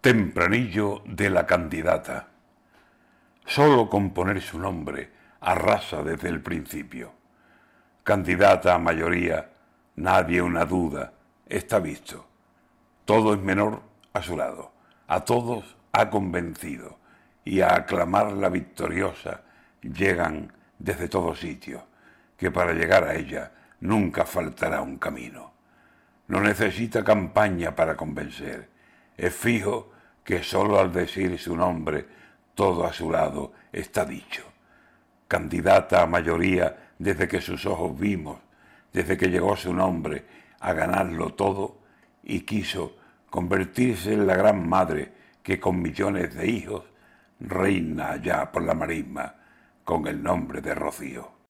Tempranillo de la candidata. Solo con poner su nombre arrasa desde el principio. Candidata a mayoría, nadie una duda, está visto. Todo es menor a su lado, a todos ha convencido y a aclamar la victoriosa llegan desde todos sitios, que para llegar a ella nunca faltará un camino. No necesita campaña para convencer es fijo que sólo al decir su nombre todo a su lado está dicho. Candidata a mayoría desde que sus ojos vimos, desde que llegó su nombre a ganarlo todo y quiso convertirse en la gran madre que con millones de hijos reina allá por la marisma con el nombre de Rocío.